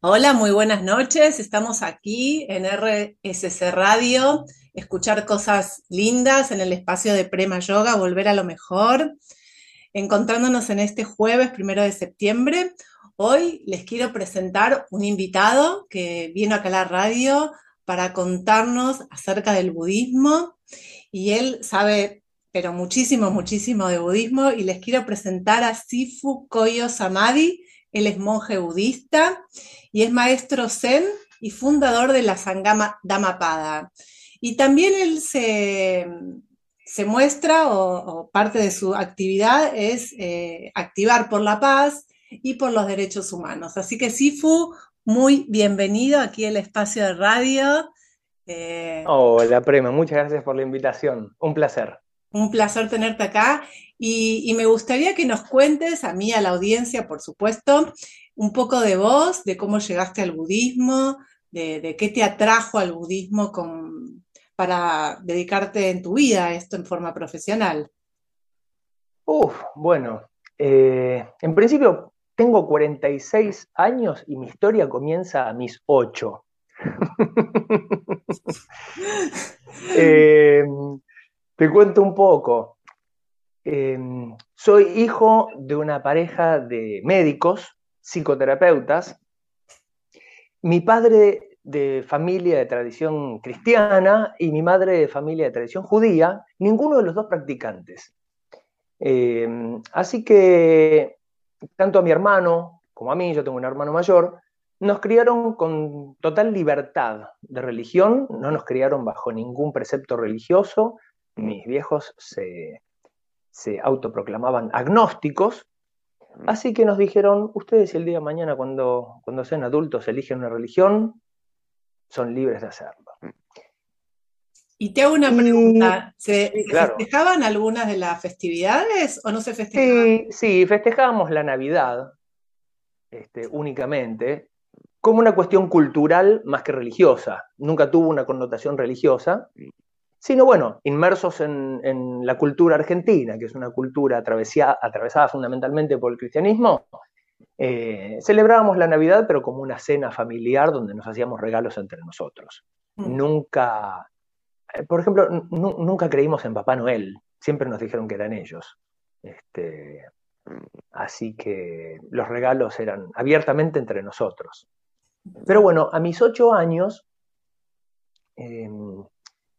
Hola, muy buenas noches. Estamos aquí en RSC Radio, escuchar cosas lindas en el espacio de Prema Yoga, volver a lo mejor, encontrándonos en este jueves primero de septiembre. Hoy les quiero presentar un invitado que vino acá a la radio para contarnos acerca del budismo y él sabe pero muchísimo, muchísimo de budismo y les quiero presentar a Sifu Koyo Samadhi. Él es monje budista y es maestro zen y fundador de la Sangama Dhammapada. Y también él se, muestra o, parte de su actividad es eh, activar por la paz y por los derechos humanos. Así que Sifu, muy bienvenido aquí al espacio de radio. Eh, Hola, Prema, muchas gracias por la invitación. Un placer. Un placer tenerte acá y, me gustaría que nos cuentes, a mí, a la audiencia, por supuesto, un poco de vos, de cómo llegaste al budismo, de, qué te atrajo al budismo para dedicarte en tu vida a esto en forma profesional. Uf, bueno, eh, en principio tengo 46 años y mi historia comienza a mis 8. eh, te cuento un poco. Em, soy hijo de una pareja de médicos, psicoterapeutas. Mi padre de familia de tradición cristiana y mi madre de familia de tradición judía, ninguno de los dos practicantes. Em, así que tanto a mi hermano como a mí, yo tengo un hermano mayor, nos criaron con total libertad de religión, no nos criaron bajo ningún precepto religioso, mis viejos se, autoproclamaban agnósticos, así que nos dijeron, ustedes el día de mañana cuando, cuando sean adultos eligen una religión, son libres de hacerlo. Y te hago una pregunta, ¿se, festejaban algunas de las festividades o no se festejaban? Sí, sí festejábamos la Navidad este, únicamente como una cuestión cultural más que religiosa. Nunca tuvo una connotación religiosa, sino bueno, inmersos en, la cultura argentina, que es una cultura atravesada fundamentalmente por el cristianismo, eh, celebrábamos la Navidad, pero como una cena familiar donde nos hacíamos regalos entre nosotros. Mm. Nunca, eh, por ejemplo, nunca creímos en Papá Noel, siempre nos dijeron que eran ellos. Este, así que los regalos eran abiertamente entre nosotros. Pero bueno, a mis ocho años, em,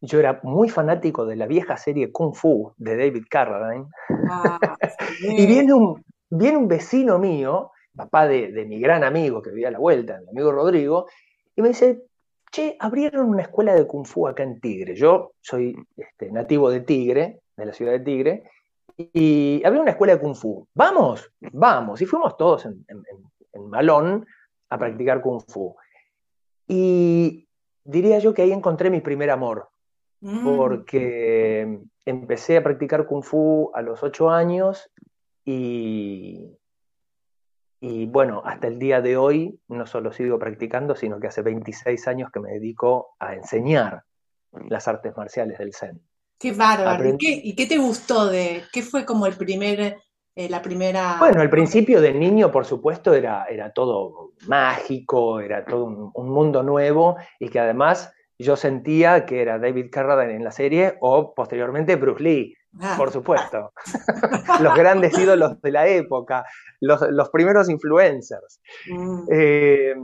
yo era muy fanático de la vieja serie Kung Fu de David Carradine. Ah, y viene un, viene un vecino mío, papá de, mi gran amigo que vivía a la vuelta, mi amigo Rodrigo, y me dice, che, abrieron una escuela de Kung Fu acá en Tigre. Yo soy este, nativo de Tigre, de la ciudad de Tigre, y había una escuela de Kung Fu. Vamos, vamos. Y fuimos todos en, en, en Malón a practicar Kung Fu. Y diría yo que ahí encontré mi primer amor, Mm. porque empecé a practicar kung fu a los ocho años y, y bueno, hasta el día de hoy no solo sigo practicando, sino que hace 26 años que me dedico a enseñar las artes marciales del Zen. Qué bárbaro. ¿Y, qué, te gustó de, qué fue como el primer, eh, la primera... Bueno, al principio de niño, por supuesto, era, era todo mágico, era todo un mundo nuevo y que además yo sentía que era David Carradine en la serie o posteriormente Bruce Lee, ah. por supuesto. los grandes ídolos de la época, los, primeros influencers. Mm. Eh,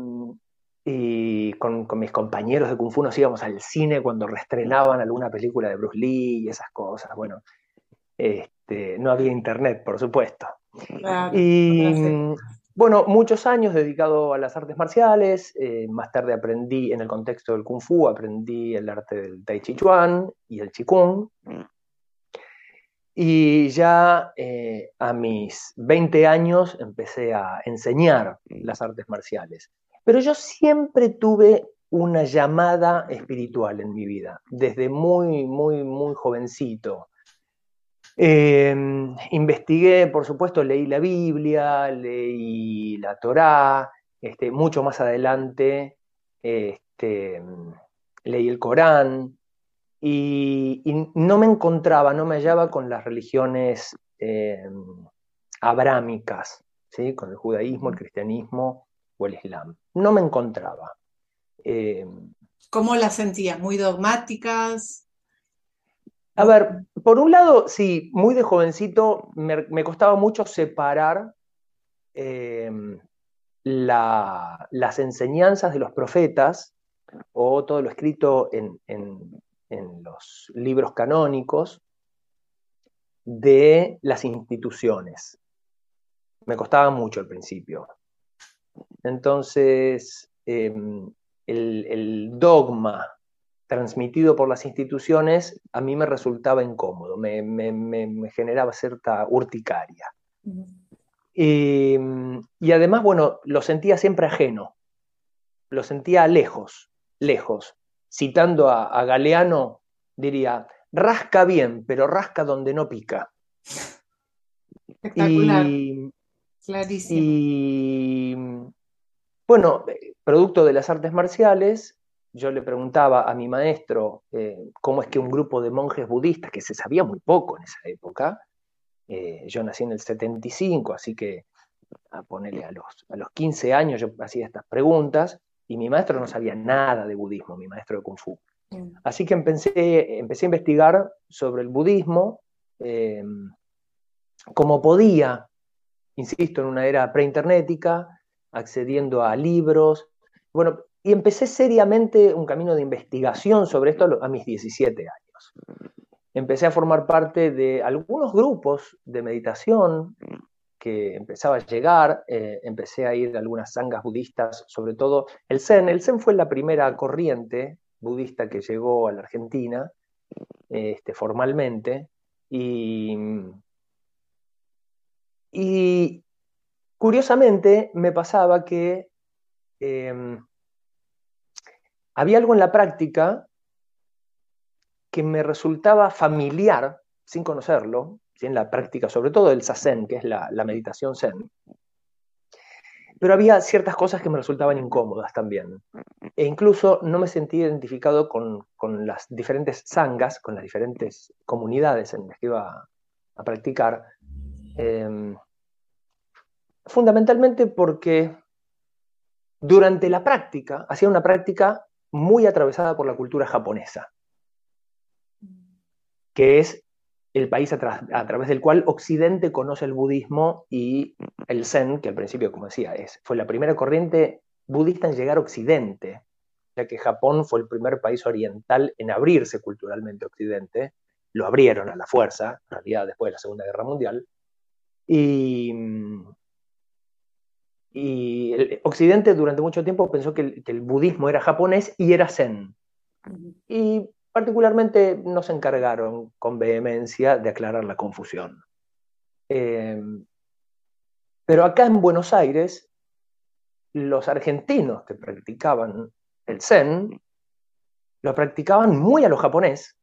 y con, mis compañeros de Kung Fu nos íbamos al cine cuando reestrenaban alguna película de Bruce Lee y esas cosas. Bueno, este, no había internet, por supuesto. y, bueno, muchos años dedicado a las artes marciales, eh, más tarde aprendí en el contexto del Kung Fu, aprendí el arte del Tai Chi Chuan y el Qigong. Y ya eh, a mis 20 años empecé a enseñar las artes marciales. Pero yo siempre tuve una llamada espiritual en mi vida, desde muy, muy, muy jovencito. Em, investigué, por supuesto, leí la Biblia, leí la Torá, este, mucho más adelante este, leí el Corán y, no me encontraba, no me hallaba con las religiones em, abrámicas, ¿sí? con el judaísmo, el cristianismo o el Islam. No me encontraba. Eh, ¿Cómo las sentías? ¿Muy dogmáticas? A ver, por un lado, sí, muy de jovencito me, costaba mucho separar em, las enseñanzas de los profetas o todo lo escrito en, los libros canónicos de las instituciones. Me costaba mucho al principio. Entonces, em, el, dogma transmitido por las instituciones a mí me resultaba incómodo, me, generaba cierta urticaria. y, además, bueno, lo sentía siempre ajeno, lo sentía lejos, lejos. Citando a, Galeano, diría, rasca bien, pero rasca donde no pica. Espectacular. Clarísimo. Y bueno, producto de las artes marciales, yo le preguntaba a mi maestro eh, cómo es que un grupo de monjes budistas, que se sabía muy poco en esa época, eh, yo nací en el 75, así que a ponerle a los, a los 15 años yo hacía estas preguntas y mi maestro no sabía nada de budismo, mi maestro de kung fu. Mm. Así que empecé, empecé a investigar sobre el budismo eh, como podía, insisto, en una era preinternética, accediendo a libros. Bueno, y empecé seriamente un camino de investigación sobre esto a mis 17 años. Empecé a formar parte de algunos grupos de meditación que empezaba a llegar, eh, empecé a ir a algunas sangas budistas, sobre todo el Zen. El Zen fue la primera corriente budista que llegó a la Argentina este, formalmente y, Curiosamente, me pasaba que em, había algo en la práctica que me resultaba familiar, sin conocerlo, en la práctica, sobre todo del sasen, que es la, meditación zen. Pero había ciertas cosas que me resultaban incómodas también. E incluso no me sentía identificado con, las diferentes sangas, con las diferentes comunidades en las que iba a, practicar. Em, fundamentalmente porque durante la práctica, hacía una práctica muy atravesada por la cultura japonesa, que es el país a, través del cual Occidente conoce el budismo y el Zen, que al principio, como decía, es, fue la primera corriente budista en llegar a Occidente, ya que Japón fue el primer país oriental en abrirse culturalmente a Occidente, lo abrieron a la fuerza, en realidad después de la Segunda Guerra Mundial, y, y el Occidente durante mucho tiempo pensó que el, budismo era japonés y era zen. Y particularmente no se encargaron con vehemencia de aclarar la confusión. Eh, pero acá en Buenos Aires, los argentinos que practicaban el zen, lo practicaban muy a lo japonés,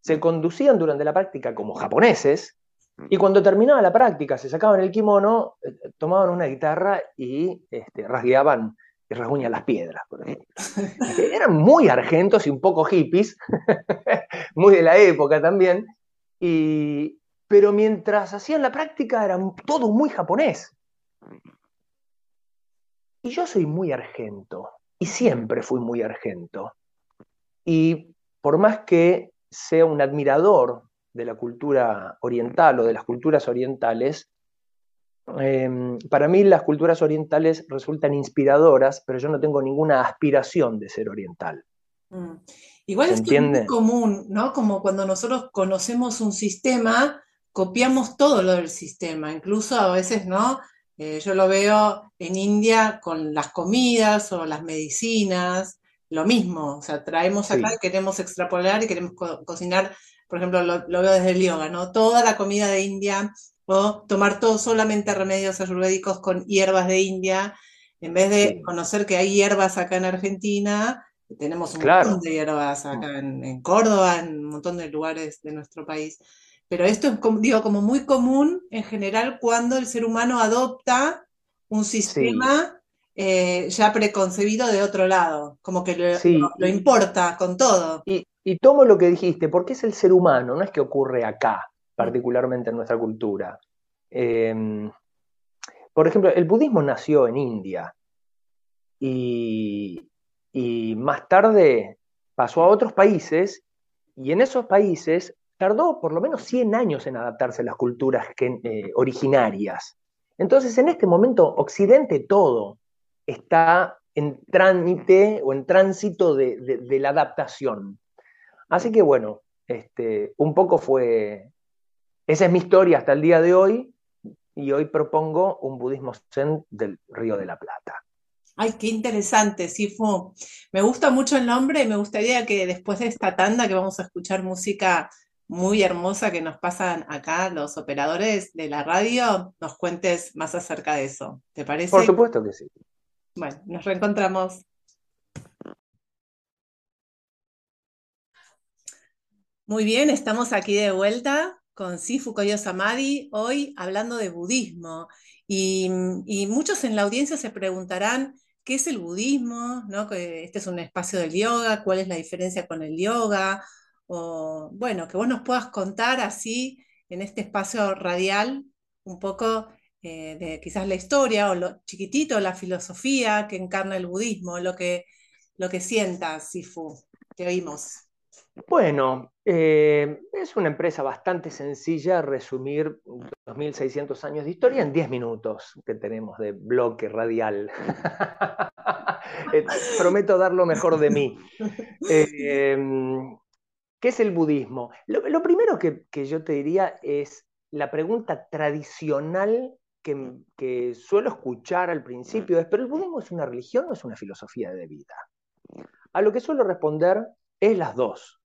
se conducían durante la práctica como japoneses, y cuando terminaba la práctica, se sacaban el kimono, eh, tomaban una guitarra y este, rasgueaban y rasguñan las piedras, por ejemplo. Eran muy argentos y un poco hippies, muy de la época también, y, pero mientras hacían la práctica era todo muy japonés. Y yo soy muy argento, y siempre fui muy argento. Y por más que sea un admirador de la cultura oriental o de las culturas orientales, em, para mí las culturas orientales resultan inspiradoras, pero yo no tengo ninguna aspiración de ser oriental. Mm. Igual es muy común, ¿no? Como cuando nosotros conocemos un sistema, copiamos todo lo del sistema, incluso a veces, ¿no? Eh, yo lo veo en India con las comidas o las medicinas, lo mismo, o sea, traemos acá y queremos extrapolar y queremos cocinar por ejemplo, lo, veo desde el yoga, ¿no? Toda la comida de India o tomar todo solamente remedios ayurvédicos con hierbas de India, en vez de conocer que hay hierbas acá en Argentina, tenemos un montón de hierbas acá en, Córdoba, en un montón de lugares de nuestro país. Pero esto es, digo, como muy común en general cuando el ser humano adopta un sistema eh, ya preconcebido de otro lado, como que lo, importa con todo. Y tomo lo que dijiste, porque es el ser humano, no es que ocurre acá, particularmente en nuestra cultura. Em, por ejemplo, el budismo nació en India, y, y más tarde pasó a otros países y en esos países tardó por lo menos 100 años en adaptarse a las culturas eh, originarias. Entonces, en este momento, Occidente todo está en trámite o en tránsito de, la adaptación. Así que bueno, este, un poco fue, esa es mi historia hasta el día de hoy, y hoy propongo un budismo zen del Río de la Plata. Ay, qué interesante, Sifu. Me gusta mucho el nombre y me gustaría que después de esta tanda que vamos a escuchar música muy hermosa que nos pasan acá los operadores de la radio, nos cuentes más acerca de eso. ¿Te parece? Por supuesto que sí. Bueno, nos reencontramos. Muy bien, estamos aquí de vuelta con Sifu Koyo Samadhi, hoy hablando de budismo. Y, y, muchos en la audiencia se preguntarán, ¿qué es el budismo? ¿No? Este es un espacio del yoga, ¿cuál es la diferencia con el yoga? o bueno, que vos nos puedas contar así en este espacio radial un poco eh, de quizás la historia o lo chiquitito, la filosofía que encarna el budismo, lo que, lo que sientas, Sifu. Te oímos. Bueno, eh, es una empresa bastante sencilla resumir 2.600 años de historia en 10 minutos que tenemos de bloque radial. Eh, prometo dar lo mejor de mí. ¿Qué es el budismo? Lo, primero que, yo te diría es la pregunta tradicional que, suelo escuchar al principio es, ¿pero el budismo es una religión o es una filosofía de vida? A lo que suelo responder es las dos.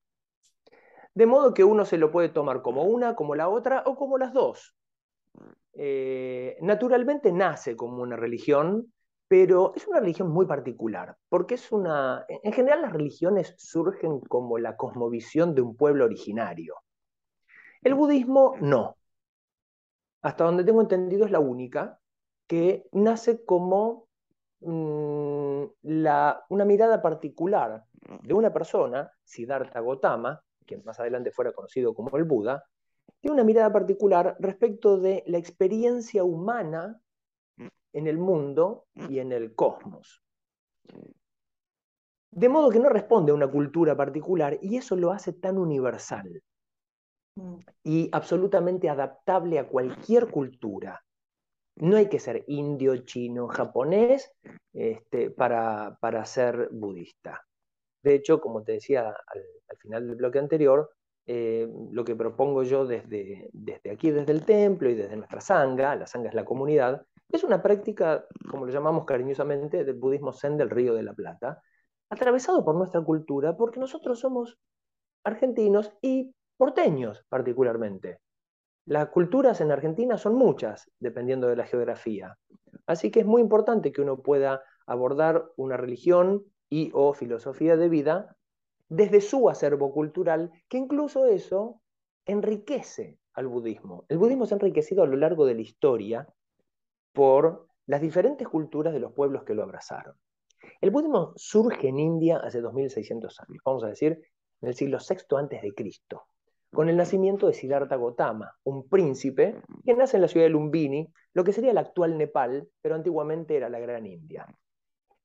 De modo que uno se lo puede tomar como una, como la otra o como las dos. Eh, naturalmente nace como una religión pero es una religión muy particular, porque es una, en general las religiones surgen como la cosmovisión de un pueblo originario. El budismo no. Hasta donde tengo entendido es la única que nace como mm, una mirada particular de una persona, Siddhartha Gautama, quien más adelante fuera conocido como el Buda, tiene una mirada particular respecto de la experiencia humana en el mundo y en el cosmos. De modo que no responde a una cultura particular y eso lo hace tan universal y absolutamente adaptable a cualquier cultura. No hay que ser indio, chino, japonés este, para, ser budista. De hecho, como te decía al, final del bloque anterior, eh, lo que propongo yo desde, desde aquí, desde el templo y desde nuestra sangha, la sangha es la comunidad, es una práctica, como lo llamamos cariñosamente, del budismo zen del Río de la Plata, atravesado por nuestra cultura, porque nosotros somos argentinos y porteños particularmente. Las culturas en Argentina son muchas, dependiendo de la geografía. Así que es muy importante que uno pueda abordar una religión y o filosofía de vida desde su acervo cultural, que incluso eso enriquece al budismo. El budismo se ha enriquecido a lo largo de la historia por las diferentes culturas de los pueblos que lo abrazaron. El budismo surge en India hace 2600 años, vamos a decir, en el siglo VI antes de Cristo, con el nacimiento de Siddhartha Gautama, un príncipe que nace en la ciudad de Lumbini, lo que sería el actual Nepal, pero antiguamente era la Gran India.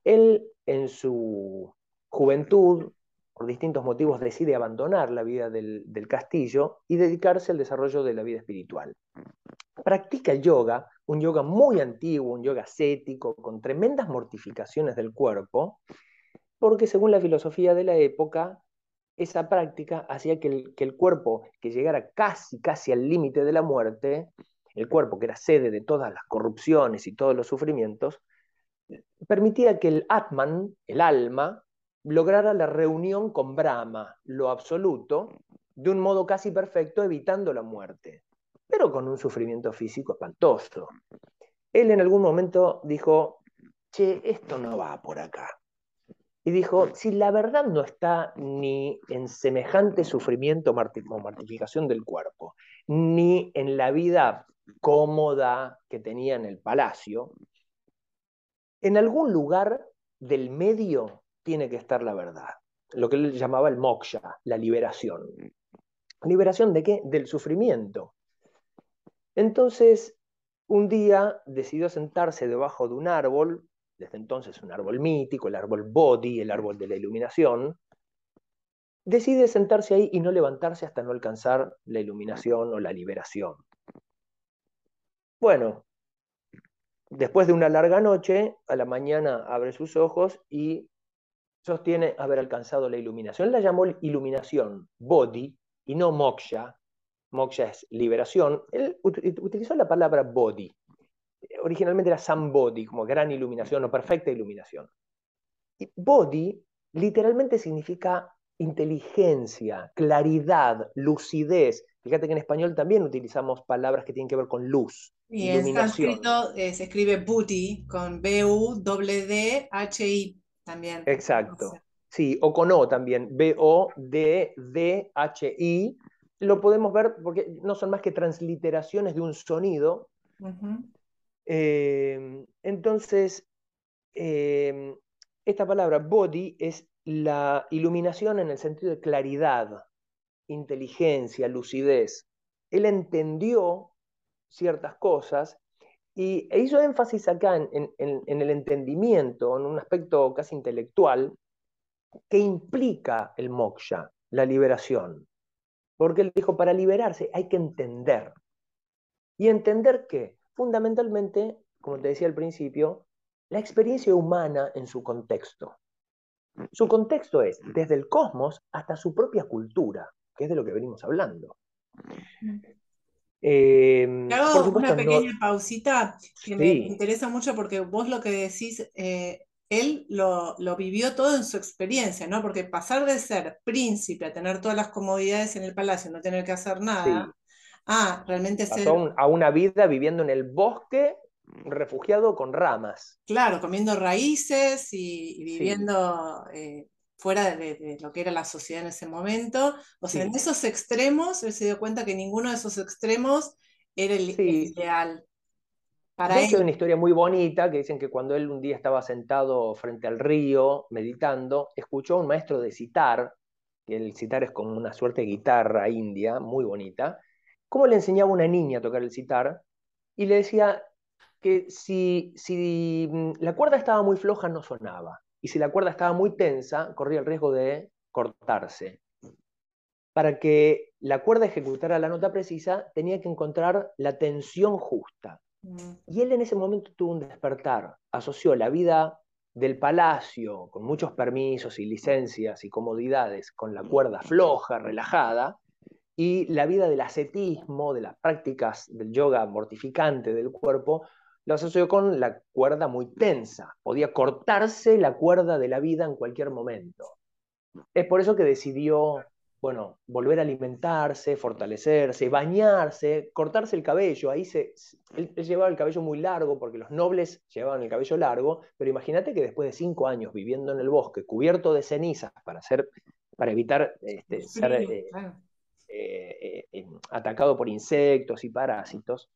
Él en su juventud, por distintos motivos, decide abandonar la vida del, castillo y dedicarse al desarrollo de la vida espiritual. Practica el yoga, un yoga muy antiguo, un yoga ascético, con tremendas mortificaciones del cuerpo, porque según la filosofía de la época, esa práctica hacía que el, que el cuerpo que llegara casi, casi al límite de la muerte, el cuerpo que era sede de todas las corrupciones y todos los sufrimientos, permitía que el Atman, el alma, lograra la reunión con Brahma, lo absoluto, de un modo casi perfecto, evitando la muerte pero con un sufrimiento físico espantoso. Él en algún momento dijo, che, esto no va por acá. Y dijo, si la verdad no está ni en semejante sufrimiento o mortificación del cuerpo, ni en la vida cómoda que tenía en el palacio, en algún lugar del medio tiene que estar la verdad, lo que él llamaba el moksha, la liberación. ¿Liberación de qué? Del sufrimiento. Entonces, un día decidió sentarse debajo de un árbol, desde entonces un árbol mítico, el árbol Bodhi, el árbol de la iluminación, decide sentarse ahí y no levantarse hasta no alcanzar la iluminación o la liberación. Bueno, después de una larga noche, a la mañana abre sus ojos y sostiene haber alcanzado la iluminación. La llamó iluminación, Bodhi, y no moksha. Moksha es liberación. Él utilizó la palabra Bodhi. Originalmente era Sambodhi, como gran iluminación o perfecta iluminación. Y Bodhi literalmente significa inteligencia, claridad, lucidez. Fíjate que en español también utilizamos palabras que tienen que ver con luz. Y en sánscrito eh, se escribe Buddhi con B-U-D-D-H-I también. Exacto. Sí, o con O también, B-O-D-D-H-I. Lo podemos ver porque no son más que transliteraciones de un sonido. Eh, entonces, eh, esta palabra body es la iluminación en el sentido de claridad, inteligencia, lucidez. Él entendió ciertas cosas y e hizo énfasis acá en, el entendimiento, en un aspecto casi intelectual, que implica el moksha, la liberación. Porque él dijo, para liberarse hay que entender. ¿Y entender qué? Fundamentalmente, como te decía al principio, la experiencia humana en su contexto. Su contexto es desde el cosmos hasta su propia cultura, que es de lo que venimos hablando. Eh, hago una pequeña pausita que me interesa mucho porque vos lo que decís, eh, él lo, vivió todo en su experiencia, ¿no? Porque pasar de ser príncipe a tener todas las comodidades en el palacio, no tener que hacer nada, a realmente ser... a una vida viviendo en el bosque refugiado con ramas. Claro, comiendo raíces y, viviendo eh, fuera de, lo que era la sociedad en ese momento. O sea, en esos extremos, él se dio cuenta que ninguno de esos extremos era el, ideal. Para de hecho, hay una historia muy bonita que dicen que cuando él un día estaba sentado frente al río, meditando, escuchó a un maestro de citar, que el citar es como una suerte de guitarra india, muy bonita, cómo le enseñaba a una niña a tocar el citar, y le decía que si, si mm, la cuerda estaba muy floja no sonaba, y si la cuerda estaba muy tensa, corría el riesgo de cortarse. Para que la cuerda ejecutara la nota precisa, tenía que encontrar la tensión justa. Mm. Y él en ese momento tuvo un despertar, asoció la vida del palacio, con muchos permisos y licencias y comodidades, con la cuerda floja, relajada, y la vida del ascetismo, de las prácticas del yoga mortificante del cuerpo, lo asoció con la cuerda muy tensa. Podía cortarse la cuerda de la vida en cualquier momento. Es por eso que decidió, bueno, volver a alimentarse, fortalecerse, bañarse, cortarse el cabello. Ahí se, él, llevaba el cabello muy largo porque los nobles llevaban el cabello largo, pero imagínate que después de cinco años viviendo en el bosque, cubierto de cenizas para, hacer, para evitar este, ser eh, eh, eh, atacado por insectos y parásitos,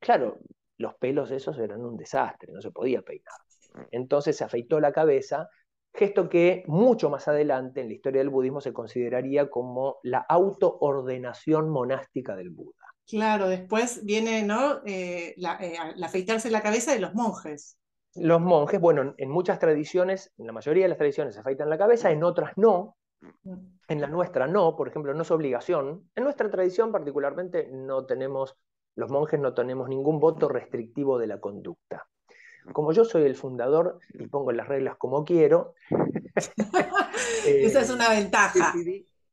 claro, los pelos esos eran un desastre, no se podía peinar. Entonces se afeitó la cabeza, gesto que mucho más adelante en la historia del budismo se consideraría como la autoordenación monástica del Buda. Claro, después viene ¿no? Eh, la, eh, afeitarse la cabeza de los monjes. Los monjes, bueno, en muchas tradiciones, en la mayoría de las tradiciones se afeitan la cabeza, en otras no. Mm. En la nuestra no, por ejemplo, no es obligación. En nuestra tradición particularmente no tenemos los monjes no tenemos ningún voto restrictivo de la conducta. Como yo soy el fundador y pongo las reglas como quiero, esa es una ventaja.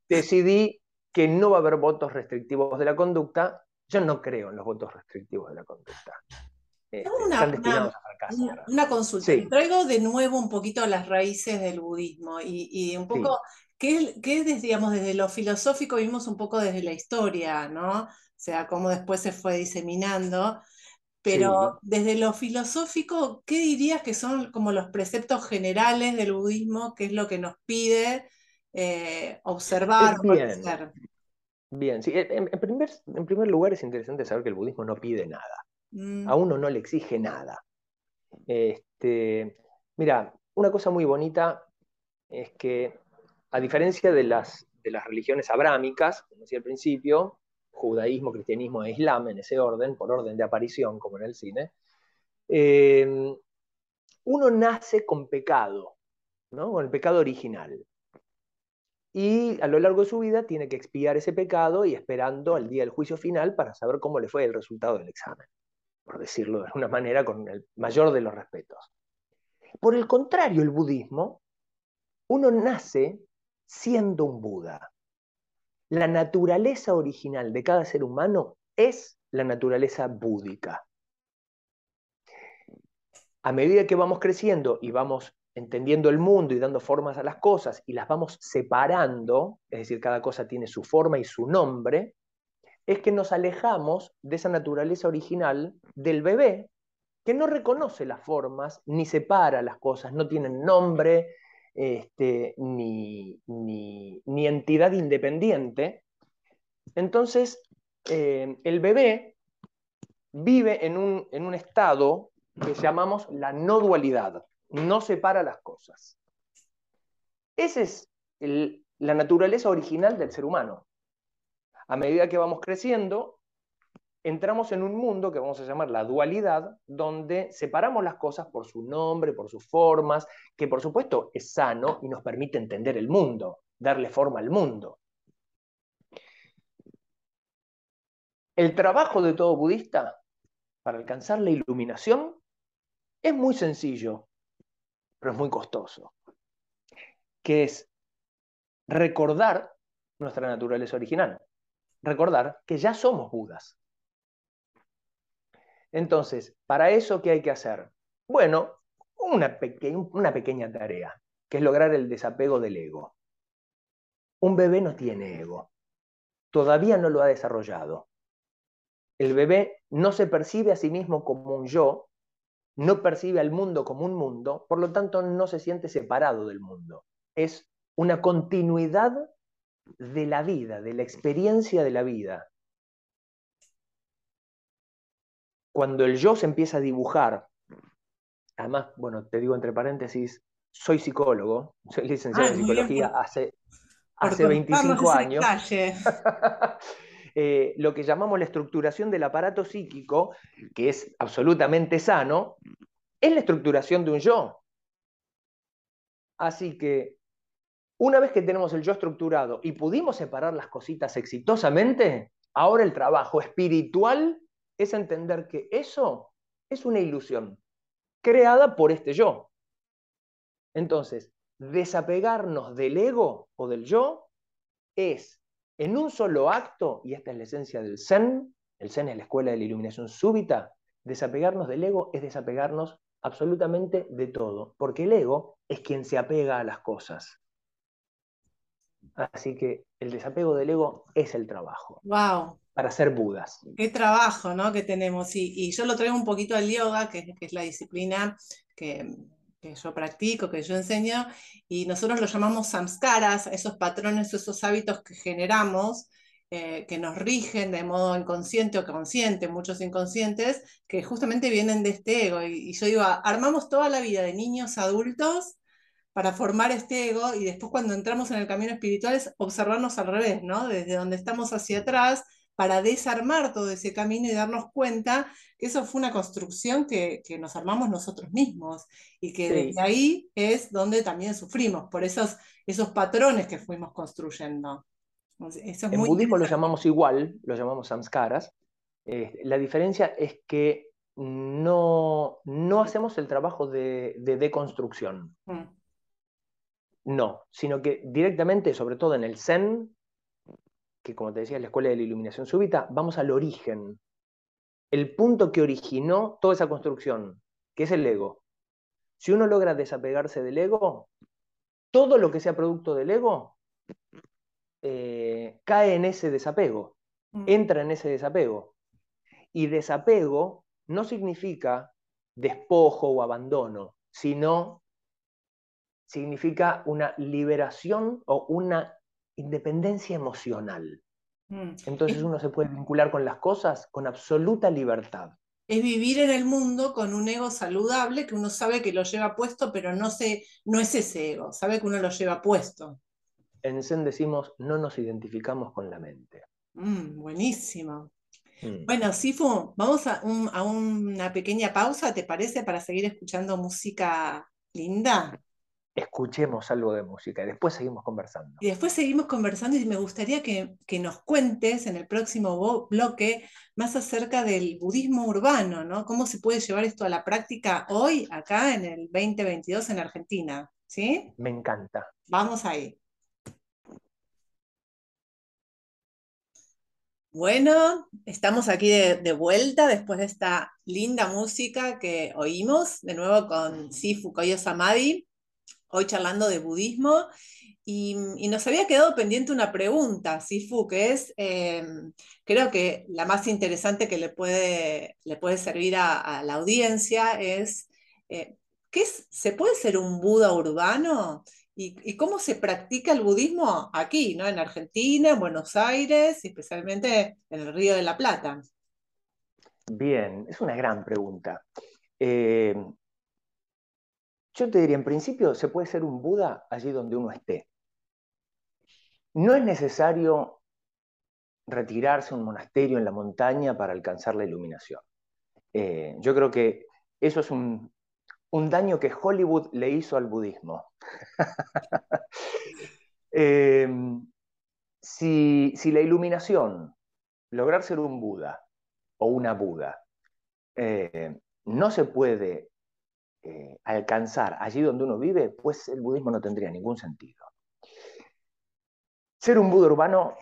Decidí, que no va a haber votos restrictivos de la conducta. Yo no creo en los votos restrictivos de la conducta. Eh, una, consulta. Traigo de nuevo un poquito las raíces del budismo y, un poco, ¿qué, ¿qué, digamos, desde lo filosófico vimos un poco desde la historia, ¿no? O sea, cómo después se fue diseminando. Pero desde lo filosófico, ¿qué dirías que son como los preceptos generales del budismo? ¿Qué es lo que nos pide eh, observar? Bien, bien sí. En, primer, en, primer, lugar es interesante saber que el budismo no pide nada. Mm. A uno no le exige nada. Este, mira, una cosa muy bonita es que, a diferencia de las, de las religiones abrámicas, como decía al principio, judaísmo, cristianismo e islam, en ese orden, por orden de aparición, como en el cine, eh, uno nace con pecado, ¿no? con el pecado original. Y a lo largo de su vida tiene que expiar ese pecado y esperando al día del juicio final para saber cómo le fue el resultado del examen, por decirlo de alguna manera con el mayor de los respetos. Por el contrario, el budismo, uno nace siendo un Buda. La naturaleza original de cada ser humano es la naturaleza búdica. A medida que vamos creciendo y vamos entendiendo el mundo y dando formas a las cosas y las vamos separando, es decir, cada cosa tiene su forma y su nombre, es que nos alejamos de esa naturaleza original del bebé, que no reconoce las formas, ni separa las cosas, no tienen nombre, este, ni, entidad independiente. Entonces, eh, el bebé vive en un, en un estado que llamamos la no dualidad no separa las cosas. Esa es la naturaleza original del ser humano. A medida que vamos creciendo, entramos en un mundo que vamos a llamar la dualidad, donde separamos las cosas por su nombre, por sus formas, que por supuesto es sano y nos permite entender el mundo, darle forma al mundo. El trabajo de todo budista para alcanzar la iluminación es muy sencillo pero es muy costoso, que es recordar nuestra naturaleza original, recordar que ya somos Budas. Entonces, ¿para eso qué hay que hacer? Bueno, una, una pequeña tarea, que es lograr el desapego del ego. Un bebé no tiene ego, todavía no lo ha desarrollado. El bebé no se percibe a sí mismo como un yo, no percibe al mundo como un mundo, por lo tanto no se siente separado del mundo. Es una continuidad de la vida, de la experiencia de la vida. Cuando el yo se empieza a dibujar, además, bueno, te digo entre paréntesis, soy psicólogo, soy licenciado en psicología hace, hace 25 años. Eh, lo que llamamos la estructuración del aparato psíquico, que es absolutamente sano, es la estructuración de un yo. Así que una vez que tenemos el yo estructurado y pudimos separar las cositas exitosamente, ahora el trabajo espiritual es entender que eso es una ilusión creada por este yo. Entonces, desapegarnos del ego o del yo es en un solo acto, y esta es la esencia del Zen, el Zen es la escuela de la iluminación súbita, desapegarnos del ego es desapegarnos absolutamente de todo, porque el ego es quien se apega a las cosas. Así que el desapego del ego es el trabajo. Wow. Para ser budas. Qué trabajo, ¿no? Que tenemos. Y, y yo lo traigo un poquito al yoga, que es la disciplina que, que yo practico, que yo enseño, y nosotros lo llamamos samskaras, esos patrones, esos hábitos que generamos, eh, que nos rigen de modo inconsciente o consciente, muchos inconscientes, que justamente vienen de este ego. Y, yo digo, armamos toda la vida de niños adultos para formar este ego y después cuando entramos en el camino espiritual es observarnos al revés, ¿no? Desde donde estamos hacia atrás para desarmar todo ese camino y darnos cuenta que eso fue una construcción que, nos armamos nosotros mismos y que desde ahí es donde también sufrimos, por esos, esos patrones que fuimos construyendo. en budismo lo llamamos igual, lo llamamos samskaras. Eh, la diferencia es que no, no hacemos el trabajo de, deconstrucción. Mm. No, sino que directamente, sobre todo en el Zen, que como te decía, es la escuela de la iluminación súbita, vamos al origen, el punto que originó toda esa construcción, que es el ego. Si uno logra desapegarse del ego, todo lo que sea producto del ego eh, cae en ese desapego, mm. entra en ese desapego. Y desapego no significa despojo o abandono, sino significa una liberación o una independencia emocional. Mm. Entonces uno se puede vincular con las cosas con absoluta libertad. Es vivir en el mundo con un ego saludable que uno sabe que lo lleva puesto, pero no, se, no es ese ego, sabe que uno lo lleva puesto. En Zen decimos, no nos identificamos con la mente. Mm, buenísimo. Mm. Bueno, Sifu, vamos a, a una pequeña pausa, ¿te parece? Para seguir escuchando música linda escuchemos algo de música y después seguimos conversando. Y después seguimos conversando y me gustaría que, nos cuentes en el próximo bloque más acerca del budismo urbano, ¿no? ¿Cómo se puede llevar esto a la práctica hoy, acá en el 2022 en Argentina? ¿Sí? Me encanta. Vamos ahí. Bueno, estamos aquí de, de, vuelta después de esta linda música que oímos, de nuevo con Sifu Koyo Samadhi hoy charlando de budismo y, nos había quedado pendiente una pregunta, Sifu, que es, em, creo que la más interesante que le puede, le puede servir a, la audiencia es, eh, ¿qué ¿se puede ser un Buda urbano? ¿Y, cómo se practica el budismo aquí, ¿no? en Argentina, en Buenos Aires, y especialmente en el Río de la Plata? Bien, es una gran pregunta. Eh, yo te diría, en principio, se puede ser un Buda allí donde uno esté. No es necesario retirarse a un monasterio en la montaña para alcanzar la iluminación. Eh, yo creo que eso es un, daño que Hollywood le hizo al budismo. Eh, si, la iluminación, lograr ser un Buda o una Buda, eh, no se puede eh, alcanzar allí donde uno vive, pues el budismo no tendría ningún sentido. Ser un Buda urbano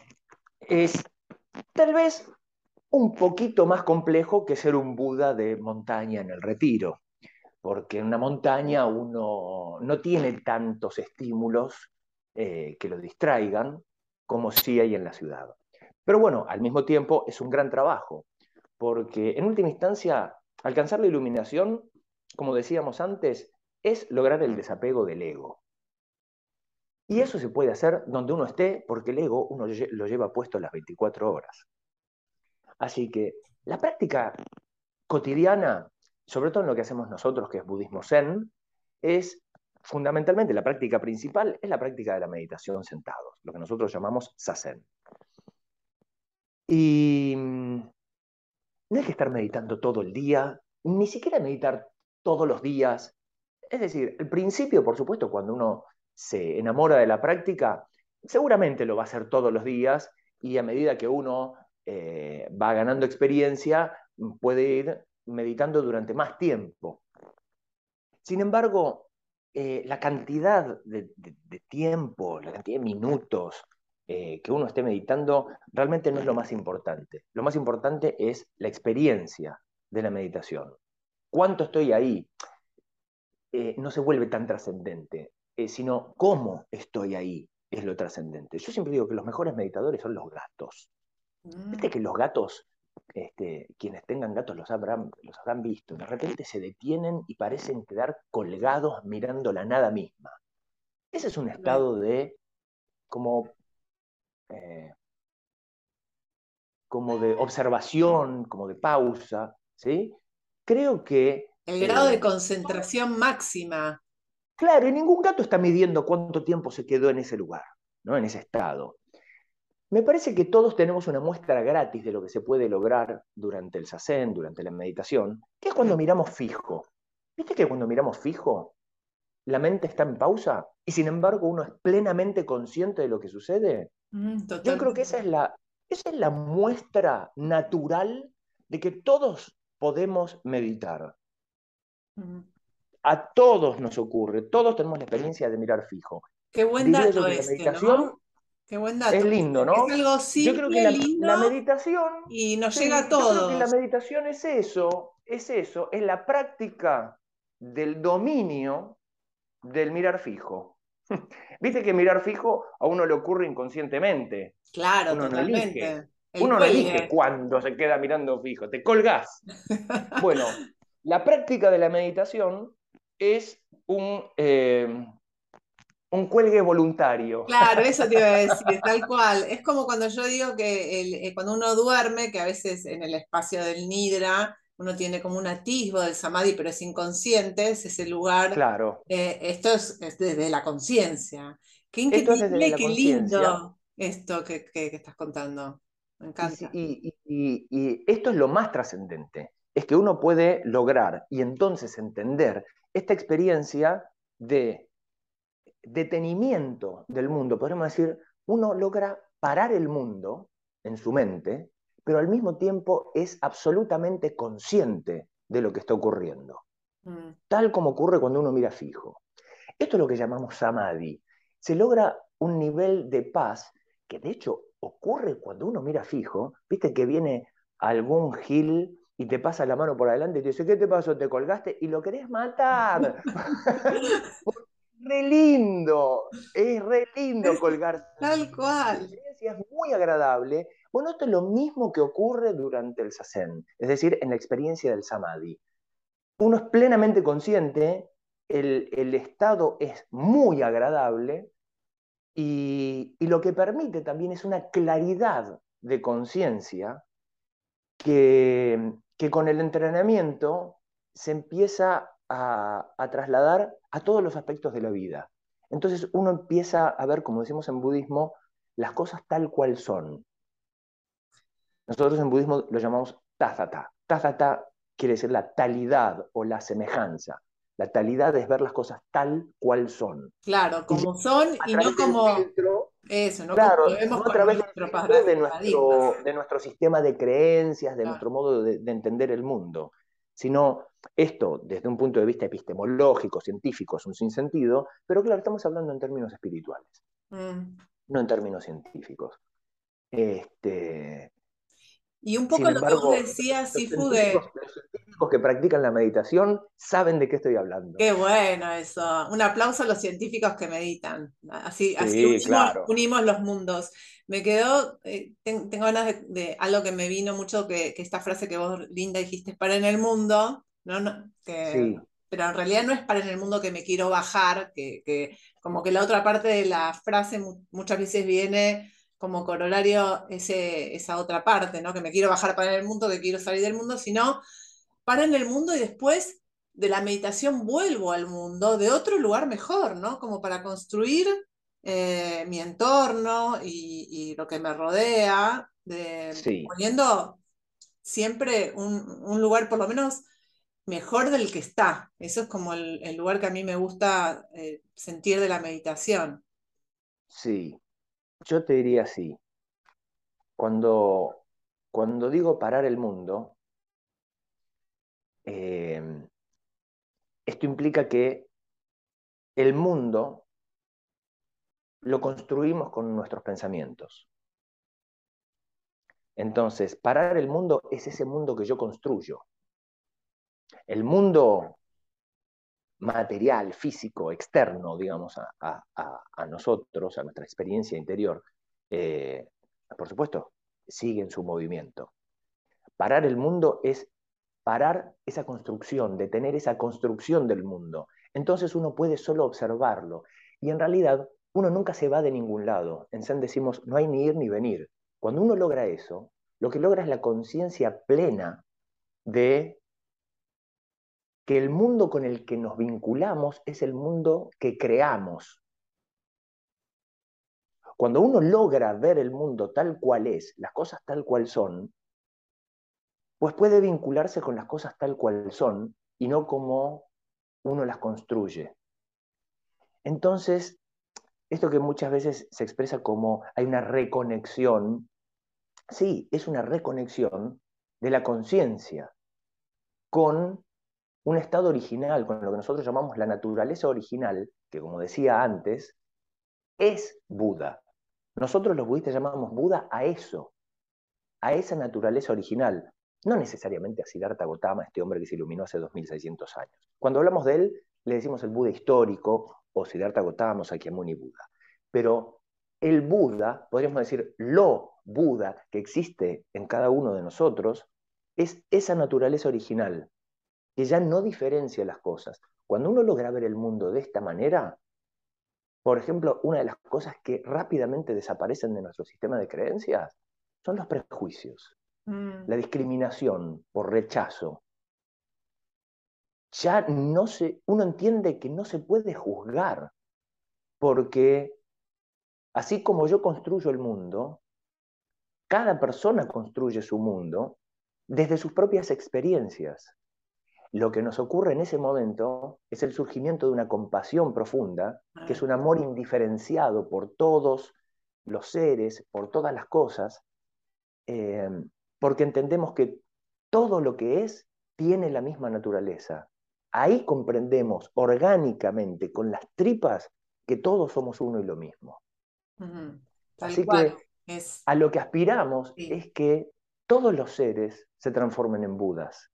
es tal vez un poquito más complejo que ser un Buda de montaña en el retiro, porque en una montaña uno no tiene tantos estímulos eh, que lo distraigan como sí hay en la ciudad. Pero bueno, al mismo tiempo es un gran trabajo, porque en última instancia alcanzar la iluminación como decíamos antes, es lograr el desapego del ego. Y eso se puede hacer donde uno esté, porque el ego uno lo lleva puesto las 24 horas. Así que la práctica cotidiana, sobre todo en lo que hacemos nosotros, que es budismo zen, es fundamentalmente la práctica principal, es la práctica de la meditación sentados, lo que nosotros llamamos sasen. Y mm, no hay que estar meditando todo el día, ni siquiera meditar todos los días. Es decir, el principio, por supuesto, cuando uno se enamora de la práctica, seguramente lo va a hacer todos los días y a medida que uno eh, va ganando experiencia, puede ir meditando durante más tiempo. Sin embargo, eh, la cantidad de, tiempo, la cantidad de minutos eh, que uno esté meditando, realmente no es lo más importante. Lo más importante es la experiencia de la meditación cuánto estoy ahí, eh, no se vuelve tan trascendente, eh, sino cómo estoy ahí es lo trascendente. Yo siempre digo que los mejores meditadores son los gatos. Viste que los gatos, este, quienes tengan gatos los habrán, los habrán visto, de repente se detienen y parecen quedar colgados mirando la nada misma. Ese es un estado de como, eh, como de observación, como de pausa, ¿sí? Creo que... El grado de eh, concentración máxima. Claro, y ningún gato está midiendo cuánto tiempo se quedó en ese lugar, ¿no? En ese estado. Me parece que todos tenemos una muestra gratis de lo que se puede lograr durante el sasen, durante la meditación, que es cuando miramos fijo. ¿Viste que cuando miramos fijo, la mente está en pausa y sin embargo uno es plenamente consciente de lo que sucede? Mm, Yo creo que esa es, la, esa es la muestra natural de que todos podemos meditar. A todos nos ocurre, todos tenemos la experiencia de mirar fijo. Qué buen dato este, meditación Qué buen dato. Es lindo, ¿no? Es algo simple, yo creo que la, meditación y nos llega a todos. Yo creo que la meditación es eso, es eso, es la práctica del dominio del mirar fijo. Viste que mirar fijo a uno le ocurre inconscientemente. Claro, totalmente. Uno no elige cuándo se queda mirando fijo, te colgás. bueno, la práctica de la meditación es un, eh, un cuelgue voluntario. Claro, eso te iba a decir, tal cual. Es como cuando yo digo que eh, cuando uno duerme, que a veces en el espacio del nidra uno tiene como un atisbo del samadhi, pero es inconsciente, es ese lugar. Claro. Eh, esto es, desde la conciencia. Qué increíble, qué lindo esto que estás contando. Me encanta. Y, y, esto es lo más trascendente, es que uno puede lograr y entonces entender esta experiencia de detenimiento del mundo, podríamos decir, uno logra parar el mundo en su mente, pero al mismo tiempo es absolutamente consciente de lo que está ocurriendo, mm. tal como ocurre cuando uno mira fijo. Esto es lo que llamamos samadhi. Se logra un nivel de paz que de hecho ocurre cuando uno mira fijo, viste que viene algún gil y te pasa la mano por adelante y te dice, ¿qué te pasó? ¿Te colgaste? Y lo querés matar. re lindo, es re lindo colgarse. Tal cual. La experiencia es muy agradable. Bueno, esto es lo mismo que ocurre durante el sasen, es decir, en la experiencia del samadhi. Uno es plenamente consciente, el, el estado es muy agradable y, lo que permite también es una claridad de conciencia que, con el entrenamiento se empieza a, trasladar a todos los aspectos de la vida. Entonces uno empieza a ver, como decimos en budismo, las cosas tal cual son. Nosotros en budismo lo llamamos tazata. Tazata quiere decir la talidad o la semejanza. La talidad es ver las cosas tal cual son. Claro, como son y no como... eso, no claro, como a través de, nuestro, de nuestro sistema de creencias, de nuestro modo de, de entender el mundo sino esto desde un punto de vista epistemológico, científico, es un sinsentido, pero claro, estamos hablando en términos espirituales, mm. no en términos científicos. Este, y un poco lo que vos decías, Sifu, de... Los científicos que practican la meditación saben de qué estoy hablando. Qué bueno eso. Un aplauso a los científicos que meditan. Así, unimos, los mundos. Me quedó, eh, tengo ganas de, algo que me vino mucho, que, esta frase que vos, Linda, dijiste, para en el mundo, ¿no? no Pero en realidad no es para en el mundo que me quiero bajar, que, que como que la otra parte de la frase muchas veces viene como corolario ese, esa otra parte, ¿no? Que me quiero bajar para el mundo, que quiero salir del mundo, sino para en el mundo y después de la meditación vuelvo al mundo de otro lugar mejor, ¿no? Como para construir eh, mi entorno y, lo que me rodea, poniendo siempre un, lugar por lo menos mejor del que está. Eso es como el, lugar que a mí me gusta eh, sentir de la meditación. Sí, yo te diría así. Cuando, cuando digo parar el mundo, em, esto implica que el mundo lo construimos con nuestros pensamientos. Entonces, parar el mundo es ese mundo que yo construyo. El mundo material, físico, externo, digamos, a, nosotros, a nuestra experiencia interior, eh, por supuesto, sigue en su movimiento. Parar el mundo es parar esa construcción, detener esa construcción del mundo. Entonces uno puede solo observarlo. Y en realidad uno nunca se va de ningún lado. En Zen decimos, no hay ni ir ni venir. Cuando uno logra eso, lo que logra es la conciencia plena de que el mundo con el que nos vinculamos es el mundo que creamos. Cuando uno logra ver el mundo tal cual es, las cosas tal cual son, pues puede vincularse con las cosas tal cual son y no como uno las construye. Entonces, esto que muchas veces se expresa como hay una reconexión, sí, es una reconexión de la conciencia con un estado original, con lo que nosotros llamamos la naturaleza original, que como decía antes, es Buda. Nosotros los budistas llamamos Buda a eso, a esa naturaleza original, no necesariamente a Siddhartha Gautama, este hombre que se iluminó hace 2600 años. Cuando hablamos de él, le decimos el Buda histórico o Siddhartha Gautama o Sakyamuni Buda. Pero el Buda, podríamos decir lo Buda que existe en cada uno de nosotros, es esa naturaleza original, que ya no diferencia las cosas. Cuando uno logra ver el mundo de esta manera, por ejemplo, una de las cosas que rápidamente desaparecen de nuestro sistema de creencias son los prejuicios, mm. la discriminación por rechazo. Ya no se, uno entiende que no se puede juzgar, porque así como yo construyo el mundo, cada persona construye su mundo desde sus propias experiencias. Lo que nos ocurre en ese momento es el surgimiento de una compasión profunda, que es un amor indiferenciado por todos los seres, por todas las cosas, eh, porque entendemos que todo lo que es tiene la misma naturaleza. Ahí comprendemos orgánicamente, con las tripas, que todos somos uno y lo mismo. Así que a lo que aspiramos es que todos los seres se transformen en Budas.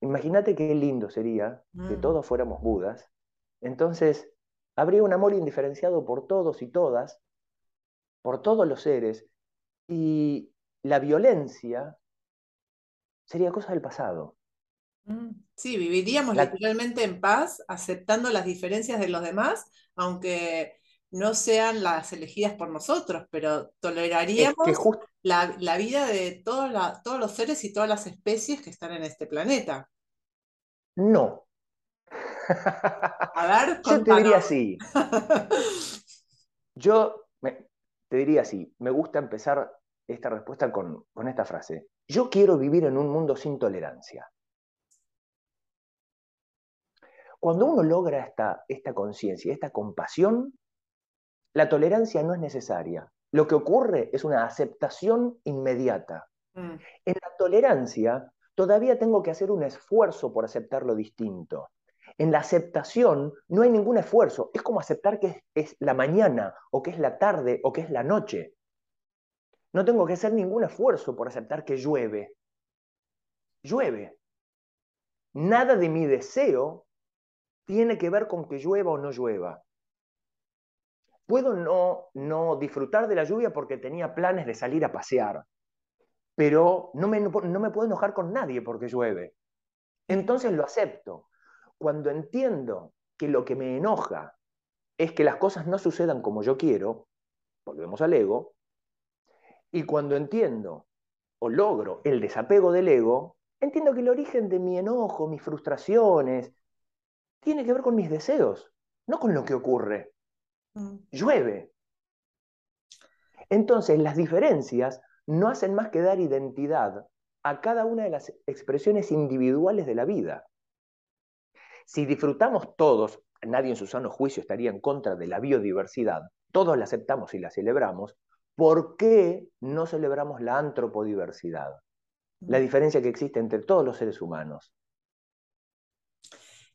Imagínate qué lindo sería que mm. todos fuéramos Budas. Entonces, habría un amor indiferenciado por todos y todas, por todos los seres, y la violencia sería cosa del pasado. Mm. Sí, viviríamos naturalmente en paz, aceptando las diferencias de los demás, aunque no sean las elegidas por nosotros, pero toleraríamos la, vida de todos los seres y todas las especies que están en este planeta. No. A ver, Yo te diría así. Yo te diría así. Me gusta empezar esta respuesta con, con esta frase. Yo quiero vivir en un mundo sin tolerancia. Cuando uno logra esta, esta conciencia, esta compasión, la tolerancia no es necesaria. Lo que ocurre es una aceptación inmediata. Mm. En la tolerancia todavía tengo que hacer un esfuerzo por aceptar lo distinto. En la aceptación no hay ningún esfuerzo. Es como aceptar que es, la mañana o que es la tarde o que es la noche. No tengo que hacer ningún esfuerzo por aceptar que llueve. Llueve. Nada de mi deseo tiene que ver con que llueva o no llueva. Puedo no, no disfrutar de la lluvia porque tenía planes de salir a pasear, pero no me, no me puedo enojar con nadie porque llueve. Entonces lo acepto. Cuando entiendo que lo que me enoja es que las cosas no sucedan como yo quiero, volvemos al ego, y cuando entiendo o logro el desapego del ego, entiendo que el origen de mi enojo, mis frustraciones, tiene que ver con mis deseos, no con lo que ocurre. Llueve. Entonces, las diferencias no hacen más que dar identidad a cada una de las expresiones individuales de la vida. Si disfrutamos todos, nadie en su sano juicio estaría en contra de la biodiversidad, todos la aceptamos y la celebramos, ¿por qué no celebramos la antropodiversidad? La mm. diferencia que existe entre todos los seres humanos.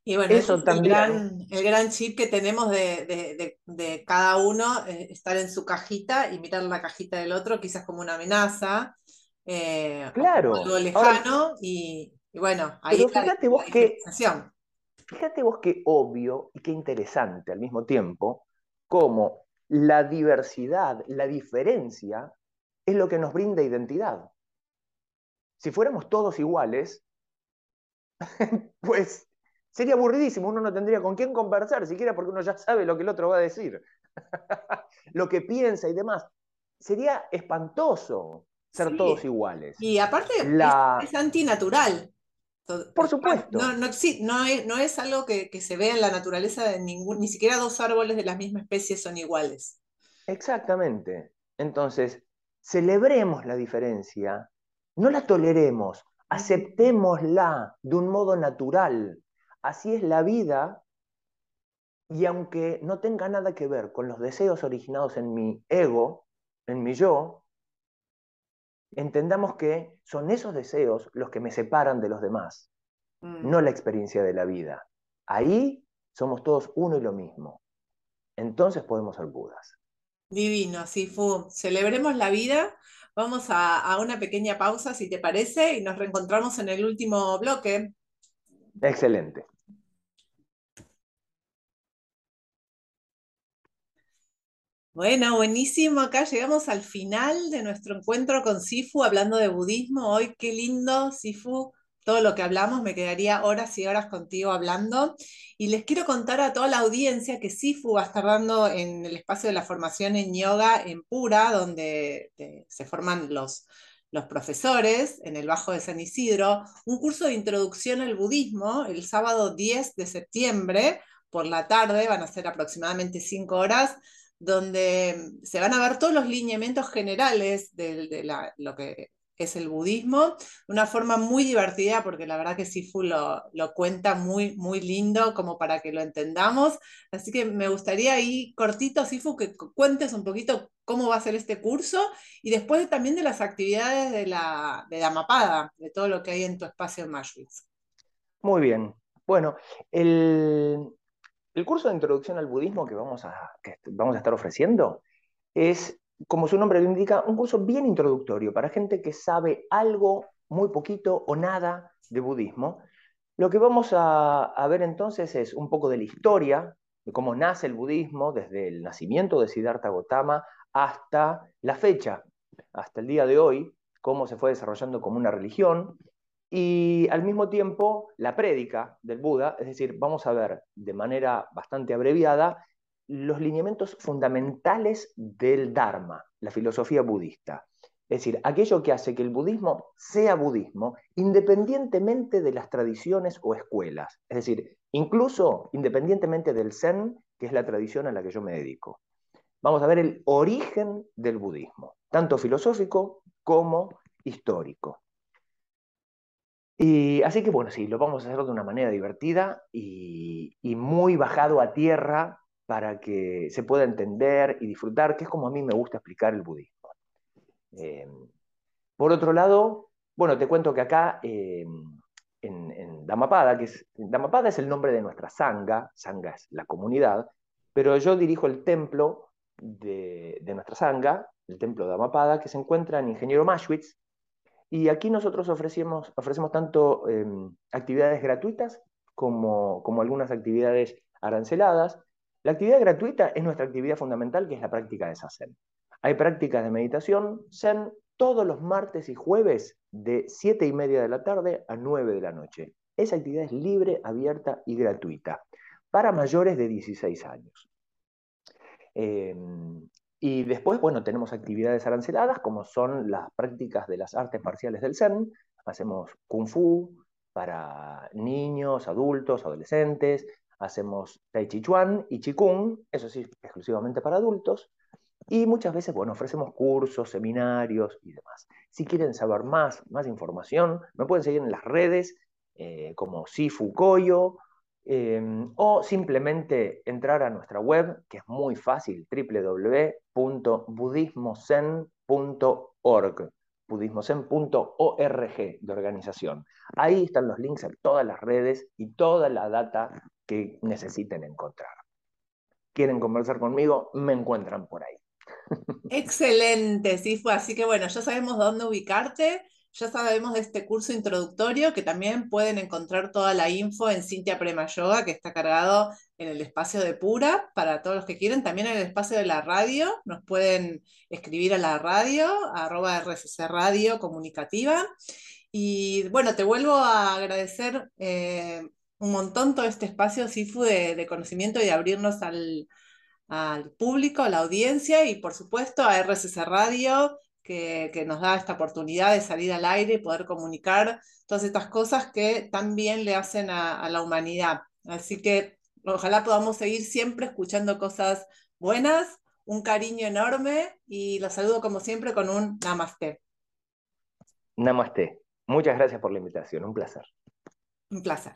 Y bueno, eso es también. El gran, chip que tenemos de, cada uno, eh, estar en su cajita y mirar la cajita del otro, quizás como una amenaza, eh, claro. algo lejano, y, bueno, ahí pero fíjate vos que, Fíjate vos qué obvio y qué interesante al mismo tiempo, como la diversidad, la diferencia, es lo que nos brinda identidad. Si fuéramos todos iguales, pues Sería aburridísimo, uno no tendría con quién conversar, siquiera porque uno ya sabe lo que el otro va a decir, lo que piensa y demás. Sería espantoso ser todos iguales. Y aparte es, antinatural. Por supuesto. No, no, no, es, algo que, se vea en la naturaleza de ningún, ni siquiera dos árboles de la misma especie son iguales. Exactamente. Entonces, celebremos la diferencia, no la toleremos, aceptémosla de un modo natural, Así es la vida y aunque no tenga nada que ver con los deseos originados en mi ego, en mi yo, entendamos que son esos deseos los que me separan de los demás, mm. no la experiencia de la vida. Ahí somos todos uno y lo mismo. Entonces podemos ser Budas. Divino, Sifu. Celebremos la vida. Vamos a, a una pequeña pausa, si te parece, y nos reencontramos en el último bloque. Excelente. Bueno, buenísimo. Acá llegamos al final de nuestro encuentro con Sifu hablando de budismo. Hoy qué lindo, Sifu, todo lo que hablamos. Me quedaría horas y horas contigo hablando. Y les quiero contar a toda la audiencia que Sifu va a estar dando en el espacio de la formación en yoga en Pura, donde eh, se forman los, los profesores en el Bajo de San Isidro, un curso de introducción al budismo el sábado 10 de septiembre por la tarde, van a ser aproximadamente cinco horas donde se van a ver todos los lineamientos generales de, lo que es el budismo, de una forma muy divertida, porque la verdad que Sifu lo, lo, cuenta muy, muy lindo, como para que lo entendamos. Así que me gustaría ahí, cortito, Sifu, que cuentes un poquito cómo va a ser este curso y después también de las actividades de la, de Damapada, de todo lo que hay en tu espacio en Mashwitz. Muy bien. Bueno, el, el curso de introducción al budismo que vamos a, vamos a estar ofreciendo es como su nombre lo indica, un curso bien introductorio para gente que sabe algo, muy poquito o nada de budismo. Lo que vamos a, ver entonces es un poco de la historia, de cómo nace el budismo, desde el nacimiento de Siddhartha Gautama hasta la fecha, hasta el día de hoy, cómo se fue desarrollando como una religión, y al mismo tiempo la prédica del Buda, es decir, vamos a ver de manera bastante abreviada los lineamientos fundamentales del Dharma, la filosofía budista. Es decir, aquello que hace que el budismo sea budismo independientemente de las tradiciones o escuelas. Es decir, incluso independientemente del Zen, que es la tradición a la que yo me dedico. Vamos a ver el origen del budismo, tanto filosófico como histórico. Y así que bueno, sí, lo vamos a hacer de una manera divertida y, muy bajado a tierra para que se pueda entender y disfrutar, que es como a mí me gusta explicar el budismo. Eh, por otro lado, bueno, te cuento que acá eh, en, en, Dhammapada, que es, Dhammapada es el nombre de nuestra sangha, sangha es la comunidad, pero yo dirijo el templo de, nuestra sangha, el templo de Dhammapada, que se encuentra en Ingeniero Mashwitz, y aquí nosotros ofrecemos, ofrecemos tanto eh, actividades gratuitas como, como algunas actividades aranceladas, la actividad gratuita es nuestra actividad fundamental, que es la práctica de Zen. Hay prácticas de meditación Zen todos los martes y jueves de 7 y media de la tarde a 9 de la noche. Esa actividad es libre, abierta y gratuita para mayores de 16 años. Em, y después, bueno, tenemos actividades aranceladas, como son las prácticas de las artes marciales del Zen. Hacemos Kung Fu para niños, adultos, adolescentes hacemos Tai Chi Chuan y Qigong, eso sí, exclusivamente para adultos, y muchas veces, bueno, ofrecemos cursos, seminarios y demás. Si quieren saber más, más información, me pueden seguir en las redes eh, como Sifu Koyo, em, o simplemente entrar a nuestra web, que es muy fácil, www.budismozen.org budismozen.org de organización. Ahí están los links a todas las redes y toda la data que necesiten encontrar. Quieren conversar conmigo, me encuentran por ahí. Excelente, sí fue. Así que bueno, ya sabemos dónde ubicarte, ya sabemos de este curso introductorio que también pueden encontrar toda la info en Cintia Prema Yoga, que está cargado en el espacio de Pura para todos los que quieren. También en el espacio de la radio, nos pueden escribir a la radio, arroba RCC Radio Comunicativa. Y bueno, te vuelvo a agradecer eh, un montón todo este espacio, Sifu, de, de conocimiento y de abrirnos al, al, público, a la audiencia y por supuesto a RCC Radio, que, que, nos da esta oportunidad de salir al aire y poder comunicar todas estas cosas que tan bien le hacen a, a la humanidad. Así que ojalá podamos seguir siempre escuchando cosas buenas, un cariño enorme y los saludo como siempre con un namaste. Namaste. Muchas gracias por la invitación, un placer. Un placer.